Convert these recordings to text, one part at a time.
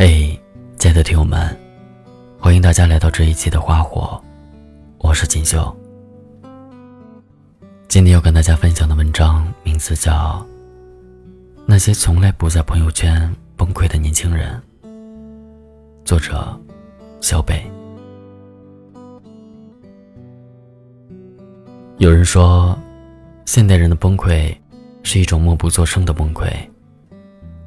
嘿，亲爱的听友们，欢迎大家来到这一期的花火，我是锦绣。今天要跟大家分享的文章名字叫《那些从来不在朋友圈崩溃的年轻人》，作者小北。有人说，现代人的崩溃是一种默不作声的崩溃，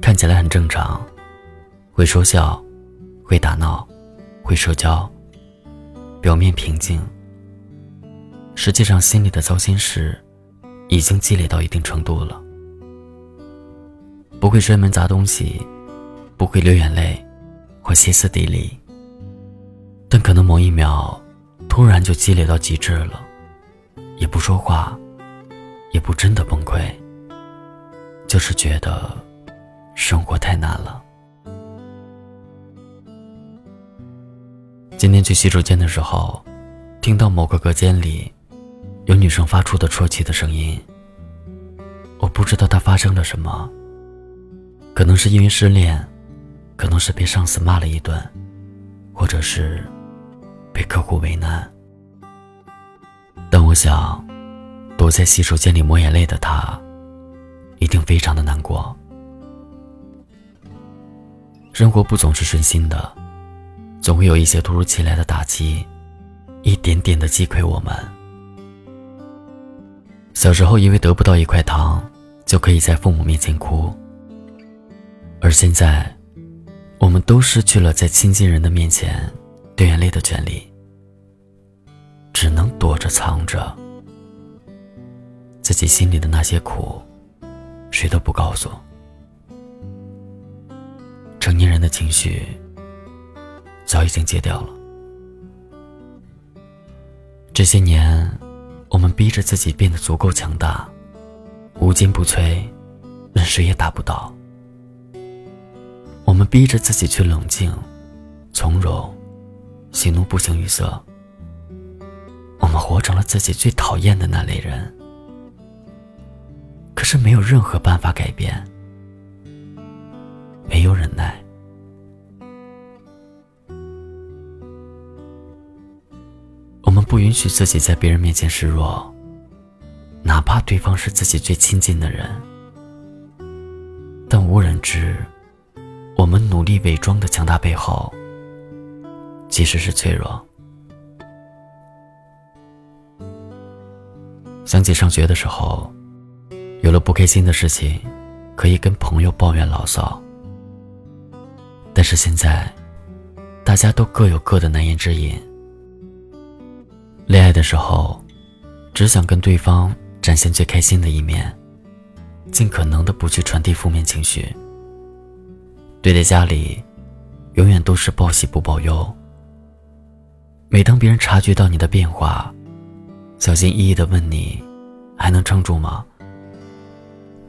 看起来很正常。会说笑，会打闹，会社交。表面平静，实际上心里的糟心事已经积累到一定程度了。不会摔门砸东西，不会流眼泪或歇斯底里，但可能某一秒突然就积累到极致了，也不说话，也不真的崩溃，就是觉得生活太难了。今天去洗手间的时候，听到某个隔间里有女生发出的啜泣的声音。我不知道她发生了什么，可能是因为失恋，可能是被上司骂了一顿，或者是被客户为难。但我想，躲在洗手间里抹眼泪的她，一定非常的难过。生活不总是顺心的。总会有一些突如其来的打击，一点点的击溃我们。小时候因为得不到一块糖，就可以在父母面前哭，而现在，我们都失去了在亲近人的面前掉眼泪的权利，只能躲着藏着自己心里的那些苦，谁都不告诉。成年人的情绪。早已经戒掉了。这些年，我们逼着自己变得足够强大，无坚不摧，任谁也打不倒。我们逼着自己去冷静、从容、喜怒不形于色。我们活成了自己最讨厌的那类人。可是没有任何办法改变，没有忍耐。不允许自己在别人面前示弱，哪怕对方是自己最亲近的人。但无人知，我们努力伪装的强大背后，其实是脆弱。想起上学的时候，有了不开心的事情，可以跟朋友抱怨牢骚。但是现在，大家都各有各的难言之隐。恋爱的时候，只想跟对方展现最开心的一面，尽可能的不去传递负面情绪。对待家里，永远都是报喜不报忧。每当别人察觉到你的变化，小心翼翼的问你，还能撑住吗？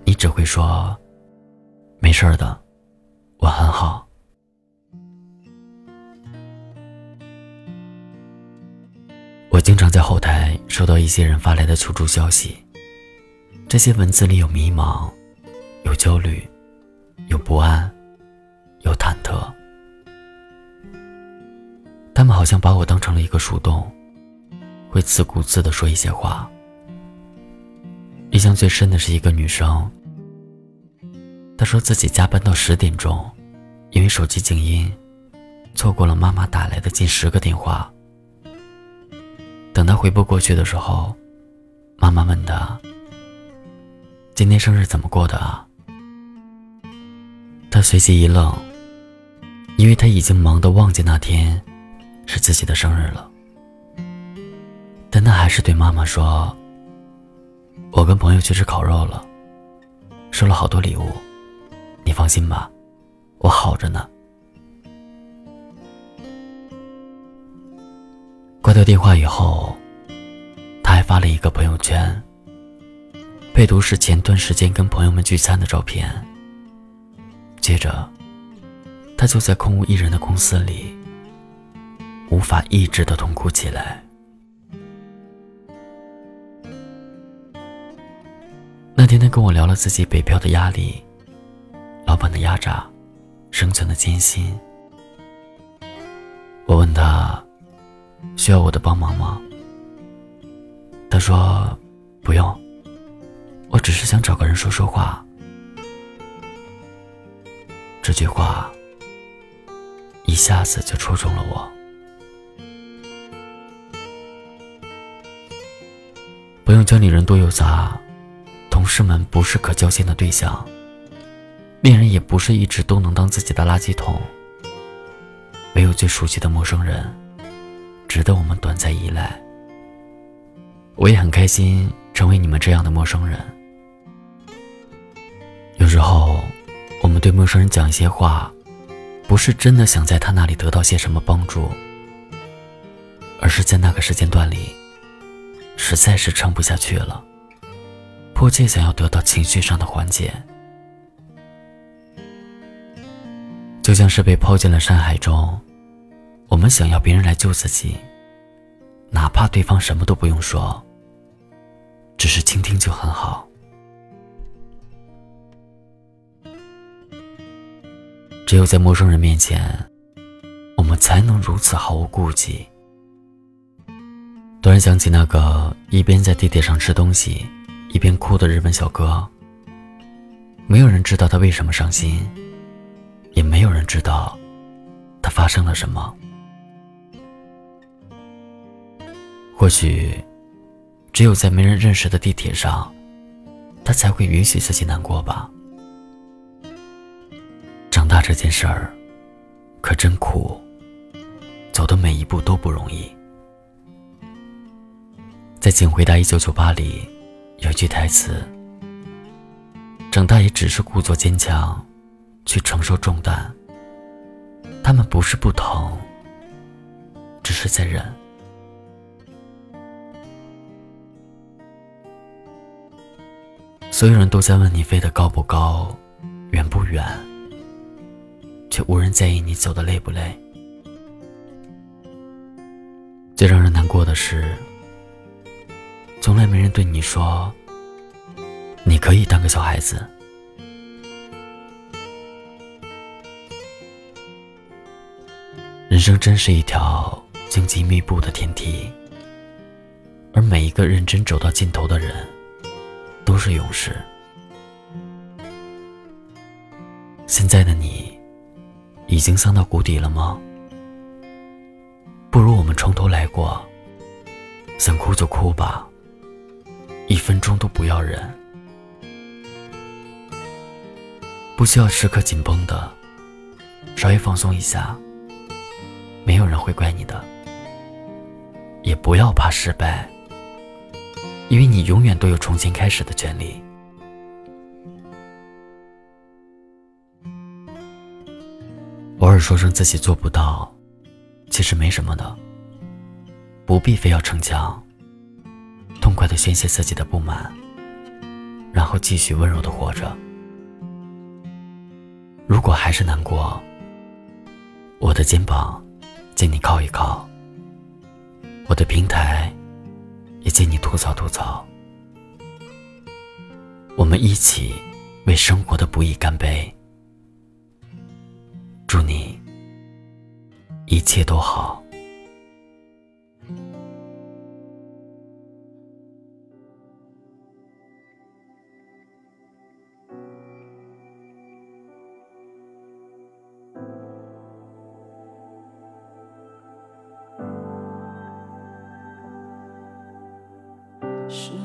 你只会说，没事的，我很好。经常在后台收到一些人发来的求助消息，这些文字里有迷茫，有焦虑，有不安，有忐忑。他们好像把我当成了一个树洞，会自顾自地说一些话。印象最深的是一个女生，她说自己加班到十点钟，因为手机静音，错过了妈妈打来的近十个电话。等他回拨过去的时候，妈妈问他：“今天生日怎么过的啊？”他随即一愣，因为他已经忙得忘记那天是自己的生日了。但他还是对妈妈说：“我跟朋友去吃烤肉了，收了好多礼物，你放心吧，我好着呢。”电话以后，他还发了一个朋友圈，配图是前段时间跟朋友们聚餐的照片。接着，他就在空无一人的公司里，无法抑制的痛哭起来。那天，他跟我聊了自己北漂的压力、老板的压榨、生存的艰辛。我问他需要我的帮忙吗？他说不用，我只是想找个人说说话。这句话一下子就戳中了我。不用家里人多有杂，同事们不是可交心的对象，恋人也不是一直都能当自己的垃圾桶。唯有最熟悉的陌生人，值得我们短暂依赖。我也很开心成为你们这样的陌生人。有时候，我们对陌生人讲一些话，不是真的想在他那里得到些什么帮助，而是在那个时间段里，实在是撑不下去了，迫切想要得到情绪上的缓解。就像是被抛进了山海中。我们想要别人来救自己，哪怕对方什么都不用说，只是倾听就很好。只有在陌生人面前，我们才能如此毫无顾忌。突然想起那个一边在地铁上吃东西，一边哭的日本小哥。没有人知道他为什么伤心，也没有人知道他发生了什么。或许，只有在没人认识的地铁上，他才会允许自己难过吧。长大这件事儿，可真苦，走的每一步都不容易。在《请回答一九九八》里，有句台词：“长大也只是故作坚强，去承受重担。他们不是不疼，只是在忍。”所有人都在问你飞得高不高，远不远，却无人在意你走的累不累。最让人难过的是，从来没人对你说，你可以当个小孩子。人生真是一条荆棘密布的天梯，而每一个认真走到尽头的人。都是勇士。现在的你，已经丧到谷底了吗？不如我们从头来过。想哭就哭吧，一分钟都不要忍。不需要时刻紧绷的，稍微放松一下，没有人会怪你的。也不要怕失败。因为你永远都有重新开始的权利。偶尔说声自己做不到，其实没什么的，不必非要逞强。痛快的宣泄自己的不满，然后继续温柔的活着。如果还是难过，我的肩膀借你靠一靠，我的平台。借你吐槽吐槽，我们一起为生活的不易干杯。祝你一切都好。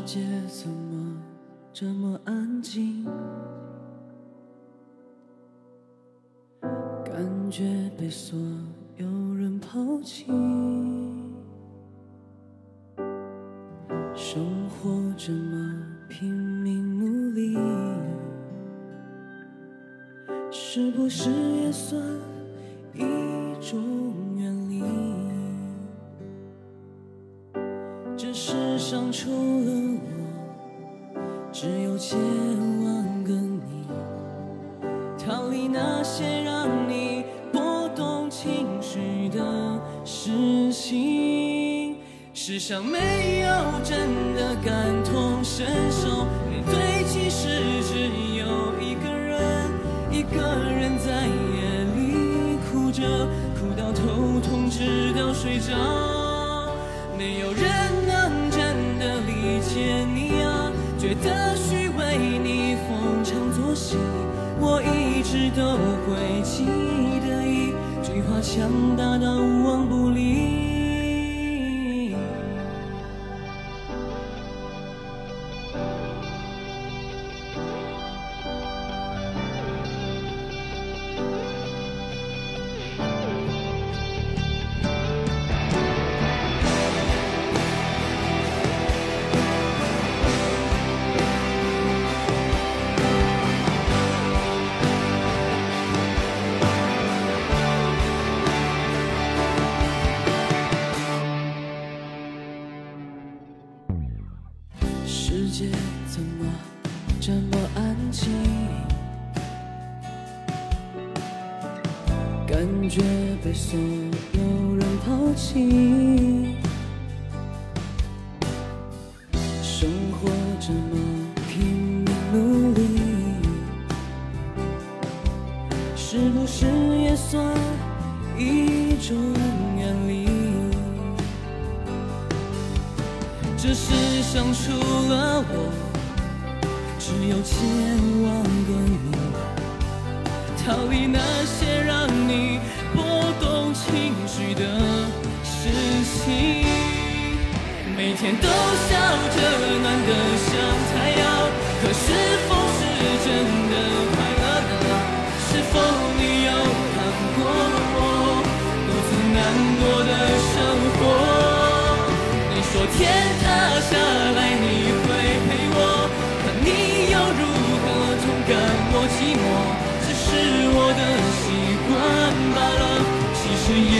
世界怎么这么安静？感觉被所有人抛弃。生活这么拼命努力，是不是也算一种远离？上除了我，只有千万个你。逃离那些让你波动情绪的事情。世上没有真的感同身受，面对其实只有一个人，一个人在夜里哭着，哭到头。痛直到睡着，没有人觉得虚伪你逢场作戏，我一直都会记得一句话，强大到无往不利。生活这么拼命努力，是不是也算一种远离？这世上除了我，只有千万个你。逃离那些天都笑着暖得像太阳。可是否是真的快乐呢？是否你有看过我？独自难过的生活？你说天塌下来你会陪我，可你又如何同感我？寂寞？只是我？的习惯罢了，其实也